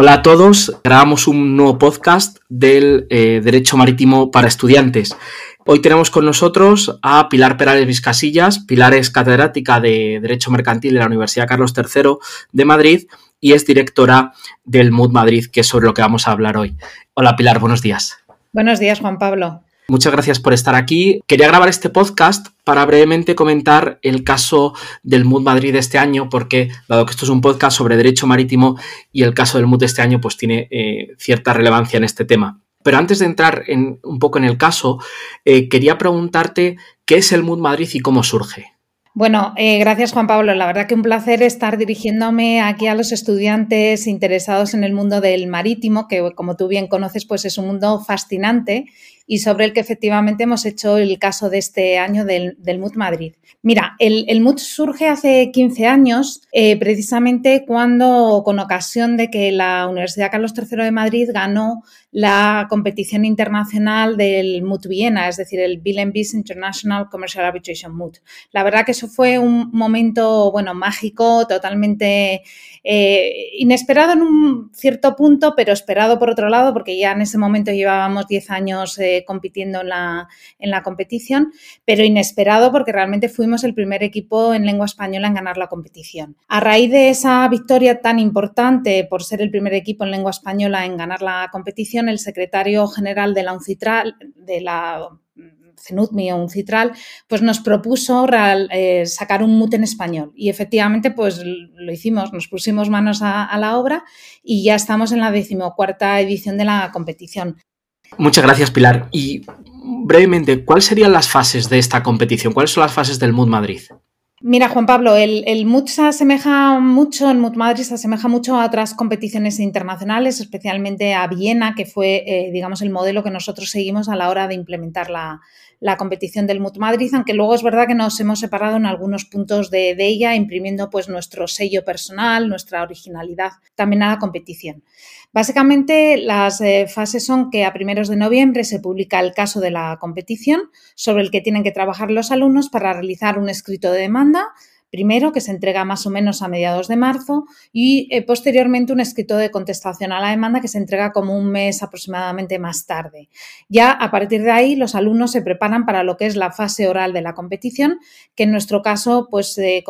Hola a todos, grabamos un nuevo podcast del eh, Derecho Marítimo para Estudiantes. Hoy tenemos con nosotros a Pilar Perales Vizcasillas. Pilar es catedrática de Derecho Mercantil de la Universidad Carlos III de Madrid y es directora del MUD Madrid, que es sobre lo que vamos a hablar hoy. Hola Pilar, buenos días. Buenos días, Juan Pablo. Muchas gracias por estar aquí. Quería grabar este podcast para brevemente comentar el caso del MUD Madrid este año, porque dado que esto es un podcast sobre derecho marítimo y el caso del MUD este año pues tiene eh, cierta relevancia en este tema. Pero antes de entrar en, un poco en el caso, eh, quería preguntarte qué es el MUD Madrid y cómo surge. Bueno, eh, gracias Juan Pablo. La verdad que un placer estar dirigiéndome aquí a los estudiantes interesados en el mundo del marítimo, que como tú bien conoces, pues es un mundo fascinante y sobre el que efectivamente hemos hecho el caso de este año del, del MUT Madrid. Mira, el, el, MUT surge hace 15 años, eh, precisamente cuando, con ocasión de que la Universidad Carlos III de Madrid ganó la competición internacional del MUT Viena, es decir, el Bill and Bees International Commercial Arbitration MUT. La verdad que eso fue un momento, bueno, mágico, totalmente eh, inesperado en un cierto punto, pero esperado por otro lado, porque ya en ese momento llevábamos 10 años eh, compitiendo en la, en la competición, pero inesperado porque realmente fuimos el primer equipo en lengua española en ganar la competición. A raíz de esa victoria tan importante por ser el primer equipo en lengua española en ganar la competición, el secretario general de la UNCITRAL, de la CENUTMI o UNCITRAL, pues nos propuso eh, sacar un MUT en español. Y efectivamente, pues lo hicimos, nos pusimos manos a, la obra y ya estamos en la decimocuarta edición de la competición. Muchas gracias, Pilar. Y brevemente, ¿cuáles serían las fases de esta competición? ¿Cuáles son las fases del MUT Madrid? Mira, Juan Pablo, el, el MUT se asemeja mucho, el MUT Madrid se asemeja mucho a otras competiciones internacionales, especialmente a Viena, que fue, eh, digamos, el modelo que nosotros seguimos a la hora de implementar la, la competición del MUT Madrid, aunque luego es verdad que nos hemos separado en algunos puntos de, ella, imprimiendo pues nuestro sello personal, nuestra originalidad también a la competición. Básicamente, las eh, fases son que a primeros de noviembre se publica el caso de la competición sobre el que tienen que trabajar los alumnos para realizar un escrito de demanda primero, que se entrega más o menos a mediados de marzo, y eh, posteriormente un escrito de contestación a la demanda que se entrega como un mes aproximadamente más tarde. Ya a partir de ahí, los alumnos se preparan para lo que es la fase oral de la competición, que en nuestro caso pues, eh,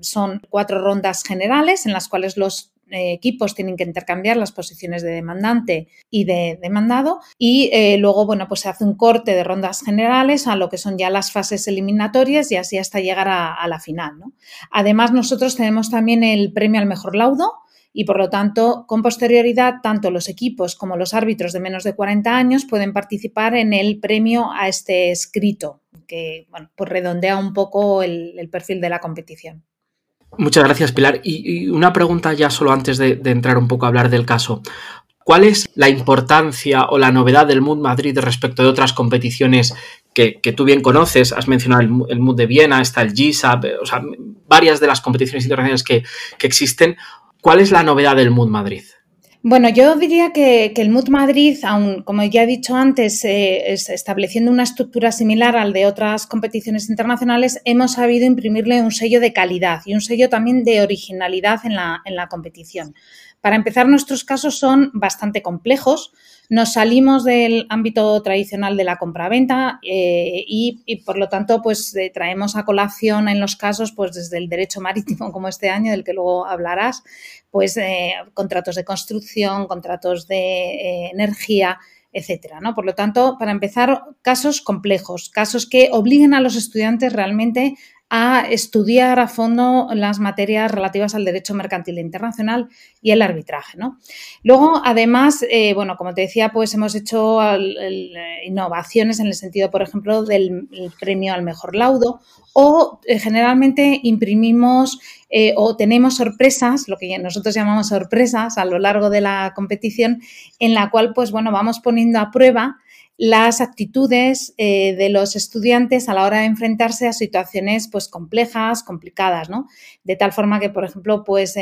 son cuatro rondas generales en las cuales los equipos tienen que intercambiar las posiciones de demandante y de demandado y eh, luego, bueno, pues se hace un corte de rondas generales a lo que son ya las fases eliminatorias y así hasta llegar a, la final. Además, nosotros tenemos también el premio al mejor laudo, y por lo tanto, con posterioridad, tanto los equipos como los árbitros de menos de 40 años pueden participar en el premio a este escrito, que bueno, pues redondea un poco el perfil de la competición. Muchas gracias, Pilar. Y, una pregunta ya solo antes de, entrar un poco a hablar del caso. ¿Cuál es la importancia o la novedad del MUD Madrid respecto de otras competiciones que, tú bien conoces? Has mencionado el, MUD de Viena, está el GISAP, o sea, varias de las competiciones internacionales que, que existen. ¿Cuál es la novedad del MUD Madrid? Bueno, yo diría que, el MUT Madrid, aun como ya he dicho antes, eh, estableciendo una estructura similar al de otras competiciones internacionales, hemos sabido imprimirle un sello de calidad y un sello también de originalidad en la, en la competición. Para empezar, nuestros casos son bastante complejos. Nos salimos del ámbito tradicional de la compraventa eh, y, por lo tanto, pues eh, traemos a colación en los casos, pues desde el derecho marítimo como este año, del que luego hablarás, pues eh, contratos de construcción, contratos de eh, energía, etcétera. ¿no? Por lo tanto, para empezar, casos complejos, casos que obliguen a los estudiantes realmente a estudiar a fondo las materias relativas al derecho mercantil internacional y el arbitraje. ¿no? Luego, además, eh, bueno, como te decía, pues hemos hecho innovaciones en el sentido, por ejemplo, del premio al mejor laudo o eh, generalmente imprimimos eh, o tenemos sorpresas, lo que nosotros llamamos sorpresas a lo largo de la competición, en la cual, pues bueno, vamos poniendo a prueba las actitudes eh, de los estudiantes a la hora de enfrentarse a situaciones pues complejas, complicadas, ¿no? De tal forma que, por ejemplo, pues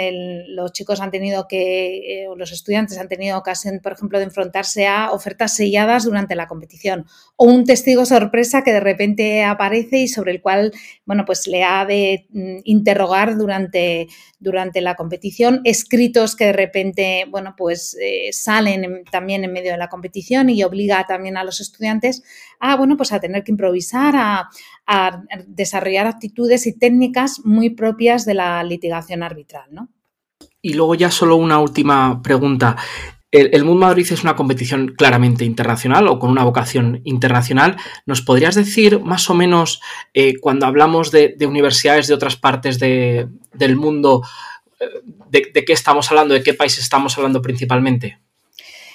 los chicos han tenido que, eh, o los estudiantes han tenido ocasión, por ejemplo, de enfrentarse a ofertas selladas durante la competición o un testigo sorpresa que de repente aparece y sobre el cual, bueno, pues le ha de mm, interrogar durante, durante la competición, escritos que de repente, bueno, pues eh, salen también en medio de la competición y obliga también a a los estudiantes a, bueno, pues a tener que improvisar, a, desarrollar actitudes y técnicas muy propias de la litigación arbitral, ¿no? Y luego ya solo una última pregunta. El, Mood Madrid es una competición claramente internacional o con una vocación internacional. ¿Nos podrías decir más o menos eh, cuando hablamos de, universidades de otras partes del mundo, eh, de, qué estamos hablando, de qué país estamos hablando principalmente?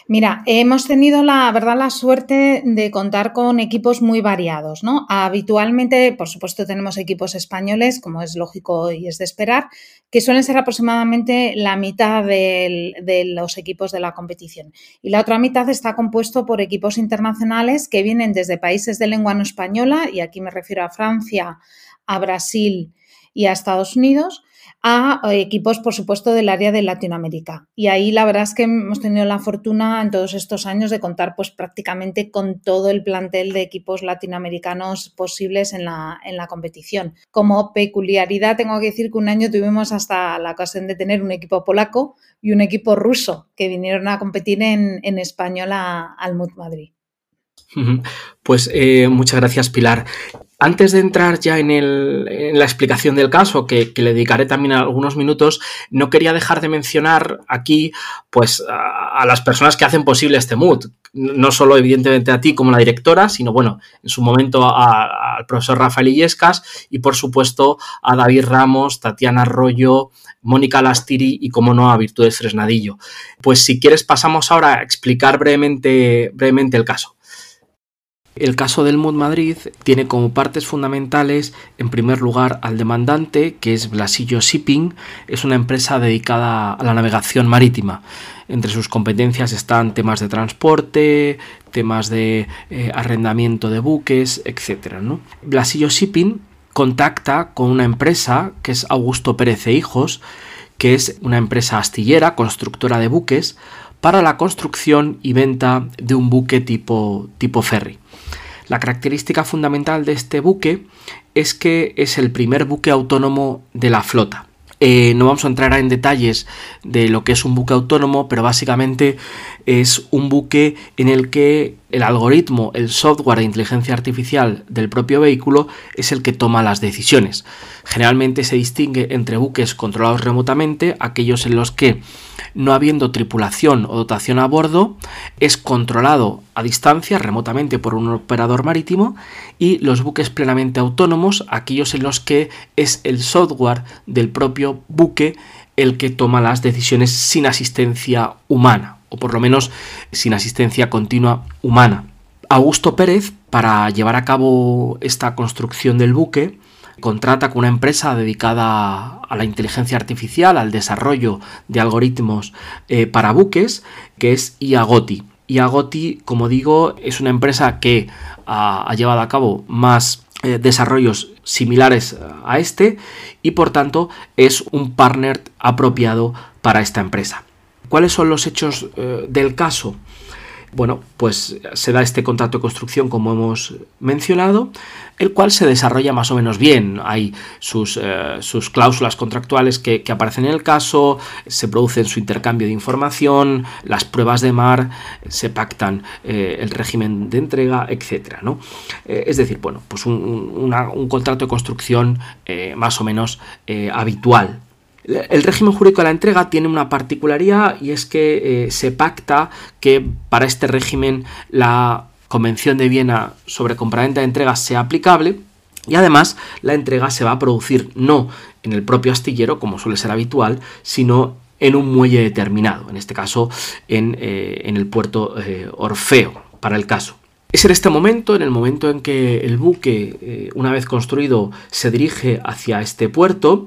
Mira, hemos tenido la verdad la suerte de contar con equipos muy variados, ¿no? Habitualmente, por supuesto, tenemos equipos españoles, como es lógico y es de esperar, que suelen ser aproximadamente la mitad de los equipos de la competición. Y la otra mitad está compuesto por equipos internacionales que vienen desde países de lengua no española, y aquí me refiero a Francia, a Brasil y a Estados Unidos, a eh, equipos, por supuesto, del área de Latinoamérica. Y ahí la verdad es que hemos tenido la fortuna en todos estos años de contar pues prácticamente con todo el plantel de equipos latinoamericanos posibles en la, en la competición. Como peculiaridad tengo que decir que un año tuvimos hasta la ocasión de tener un equipo polaco y un equipo ruso que vinieron a competir en, español al MUT Madrid. Pues eh, muchas gracias, Pilar. Antes de entrar ya en, la explicación del caso, que, le dedicaré también algunos minutos, no quería dejar de mencionar aquí pues, a, las personas que hacen posible este mood. No solo, evidentemente, a ti como la directora, sino, bueno, en su momento al profesor Rafael Illescas y, por supuesto, a David Ramos, Tatiana Arroyo, Mónica Lastiri y, como no, a Virtudes Fresnadillo. Pues si quieres, pasamos ahora a explicar brevemente, brevemente el caso. El caso del MUD Madrid tiene como partes fundamentales, en primer lugar, al demandante, que es Blasillo Shipping, es una empresa dedicada a la navegación marítima. Entre sus competencias están temas de transporte, temas de eh, arrendamiento de buques, etc. Blasillo Shipping contacta con una empresa que es Augusto Pérez e Hijos, que es una empresa astillera, constructora de buques, para la construcción y venta de un buque tipo, tipo ferry. La característica fundamental de este buque es que es el primer buque autónomo de la flota. Eh, no vamos a entrar en detalles de lo que es un buque autónomo, pero básicamente es un buque en el que el algoritmo, el software de inteligencia artificial del propio vehículo es el que toma las decisiones. Generalmente se distingue entre buques controlados remotamente, aquellos en los que no habiendo tripulación o dotación a bordo, es controlado a distancia remotamente por un operador marítimo y los buques plenamente autónomos, aquellos en los que es el software del propio buque el que toma las decisiones sin asistencia humana, o por lo menos sin asistencia continua humana. Augusto Pérez, para llevar a cabo esta construcción del buque, contrata con una empresa dedicada a la inteligencia artificial, al desarrollo de algoritmos eh, para buques, que es IAGOTI. IAGOTI, como digo, es una empresa que ha, llevado a cabo más eh, desarrollos similares a este y por tanto es un partner apropiado para esta empresa. ¿Cuáles son los hechos eh, del caso? Bueno, pues se da este contrato de construcción como hemos mencionado, el cual se desarrolla más o menos bien. Hay sus, eh, cláusulas contractuales que, aparecen en el caso, se produce su intercambio de información, las pruebas de mar, se pactan eh, el régimen de entrega, etc. ¿no? Es decir, bueno, pues un, un contrato de construcción más o menos habitual el régimen jurídico de la entrega tiene una particularidad y es que eh, se pacta que para este régimen la Convención de Viena sobre compraventa de entregas sea aplicable y además la entrega se va a producir no en el propio astillero, como suele ser habitual, sino en un muelle determinado, en este caso en, eh, el puerto eh, Orfeo, para el caso. Es en este momento, en el momento en que el buque, una vez construido, se dirige hacia este puerto,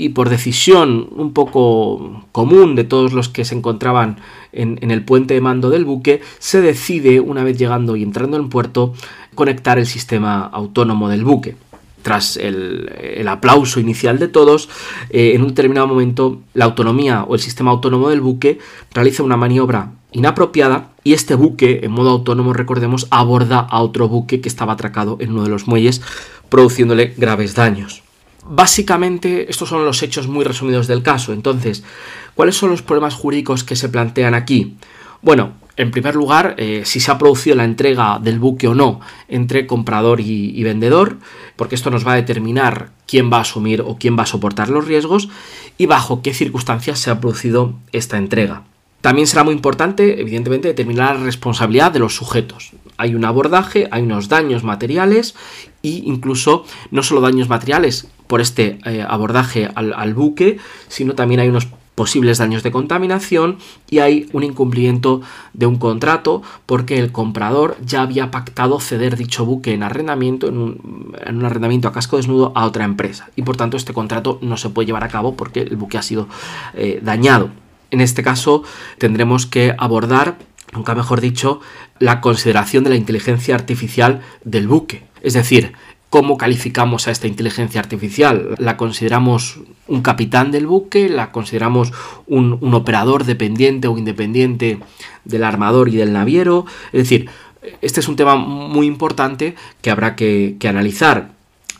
y por decisión un poco común de todos los que se encontraban en, el puente de mando del buque, se decide, una vez llegando y entrando en puerto, conectar el sistema autónomo del buque. Tras el, aplauso inicial de todos, eh, en un determinado momento la autonomía o el sistema autónomo del buque realiza una maniobra inapropiada y este buque, en modo autónomo, recordemos, aborda a otro buque que estaba atracado en uno de los muelles, produciéndole graves daños. Básicamente, estos son los hechos muy resumidos del caso. Entonces, ¿cuáles son los problemas jurídicos que se plantean aquí? Bueno, en primer lugar, eh, si se ha producido la entrega del buque o no entre comprador y, vendedor, porque esto nos va a determinar quién va a asumir o quién va a soportar los riesgos y bajo qué circunstancias se ha producido esta entrega. También será muy importante, evidentemente, determinar la responsabilidad de los sujetos. Hay un abordaje, hay unos daños materiales e incluso no solo daños materiales por este eh, abordaje al, buque, sino también hay unos posibles daños de contaminación y hay un incumplimiento de un contrato porque el comprador ya había pactado ceder dicho buque en arrendamiento, en un, arrendamiento a casco desnudo a otra empresa y por tanto este contrato no se puede llevar a cabo porque el buque ha sido eh, dañado. En este caso tendremos que abordar, nunca mejor dicho, la consideración de la inteligencia artificial del buque. Es decir, ¿Cómo calificamos a esta inteligencia artificial? ¿La consideramos un capitán del buque? ¿La consideramos un, operador dependiente o independiente del armador y del naviero? Es decir, este es un tema muy importante que habrá que analizar.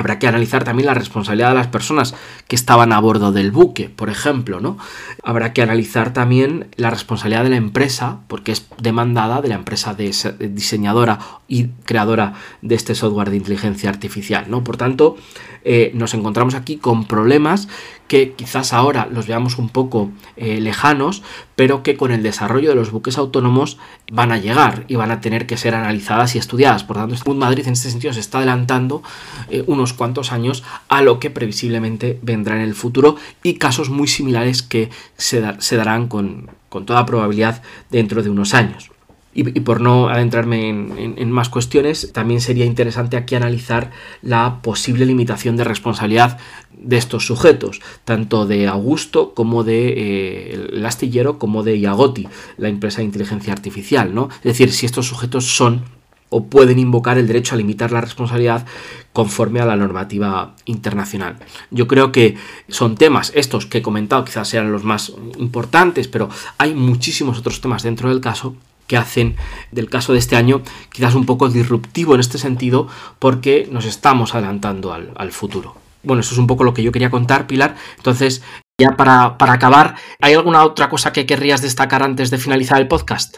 Habrá que analizar también la responsabilidad de las personas que estaban a bordo del buque, por ejemplo, ¿no? Habrá que analizar también la responsabilidad de la empresa, porque es demandada de la empresa diseñadora y creadora de este software de inteligencia artificial, ¿no? Por tanto, eh, nos encontramos aquí con problemas que quizás ahora los veamos un poco eh, lejanos, pero que con el desarrollo de los buques autónomos van a llegar y van a tener que ser analizadas y estudiadas. Por tanto, Madrid en este sentido se está adelantando eh, unos cuantos años a lo que previsiblemente vendrá en el futuro y casos muy similares que se, darán con, con toda probabilidad dentro de unos años. Y, por no adentrarme en, más cuestiones, también sería interesante aquí analizar la posible limitación de responsabilidad de estos sujetos, tanto de Augusto como de eh, el astillero como de Iagoti, la empresa de inteligencia artificial, ¿no? Es decir, si estos sujetos son o pueden invocar el derecho a limitar la responsabilidad conforme a la normativa internacional. Yo creo que son temas, estos que he comentado quizás sean los más importantes, pero hay muchísimos otros temas dentro del caso que hacen del caso de este año quizás un poco disruptivo en este sentido porque nos estamos adelantando al, futuro. Bueno, eso es un poco lo que yo quería contar, Pilar. Entonces, ya para, para acabar, ¿hay alguna otra cosa que querrías destacar antes de finalizar el podcast?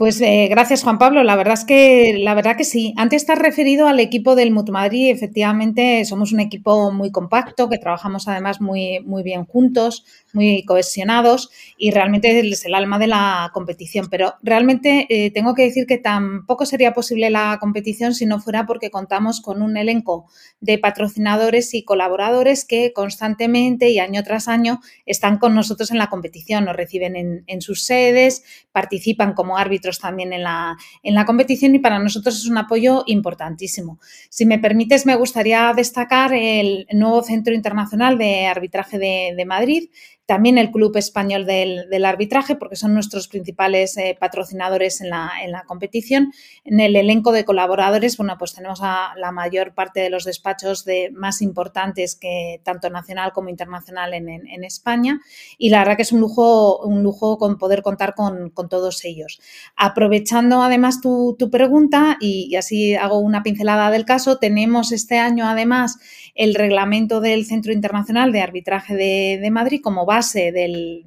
Pues eh, gracias, Juan Pablo. La verdad es que la verdad que sí. Antes estás referido al equipo del Mut Madrid. Efectivamente, somos un equipo muy compacto, que trabajamos además muy, muy bien juntos, muy cohesionados y realmente es el alma de la competición. Pero realmente eh, tengo que decir que tampoco sería posible la competición si no fuera porque contamos con un elenco de patrocinadores y colaboradores que constantemente y año tras año están con nosotros en la competición, nos reciben en, sus sedes, participan como árbitros también en la, en la competición y para nosotros es un apoyo importantísimo. Si me permites, me gustaría destacar el nuevo Centro Internacional de Arbitraje de Madrid, también el Club Español del, Arbitraje, porque son nuestros principales eh, patrocinadores en la, en la, competición. En el elenco de colaboradores, bueno, pues tenemos a la mayor parte de los despachos de, más importantes que tanto nacional como internacional en, en, España. Y la verdad que es un lujo, un lujo con poder contar con, con todos ellos. Aprovechando además tu, tu pregunta, y, así hago una pincelada del caso, tenemos este año además el reglamento del Centro Internacional de Arbitraje de, de Madrid como base del,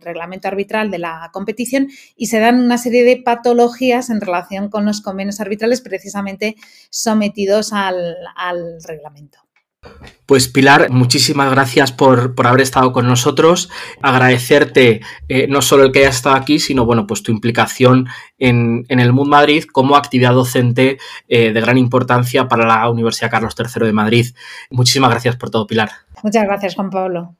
reglamento arbitral de la competición y se dan una serie de patologías en relación con los convenios arbitrales precisamente sometidos al, reglamento. Pues Pilar, muchísimas gracias por, haber estado con nosotros. Agradecerte eh, no solo el que hayas estado aquí, sino bueno, pues tu implicación en, el MUD Madrid como actividad docente eh, de gran importancia para la Universidad Carlos III de Madrid. Muchísimas gracias por todo, Pilar. Muchas gracias, Juan Pablo.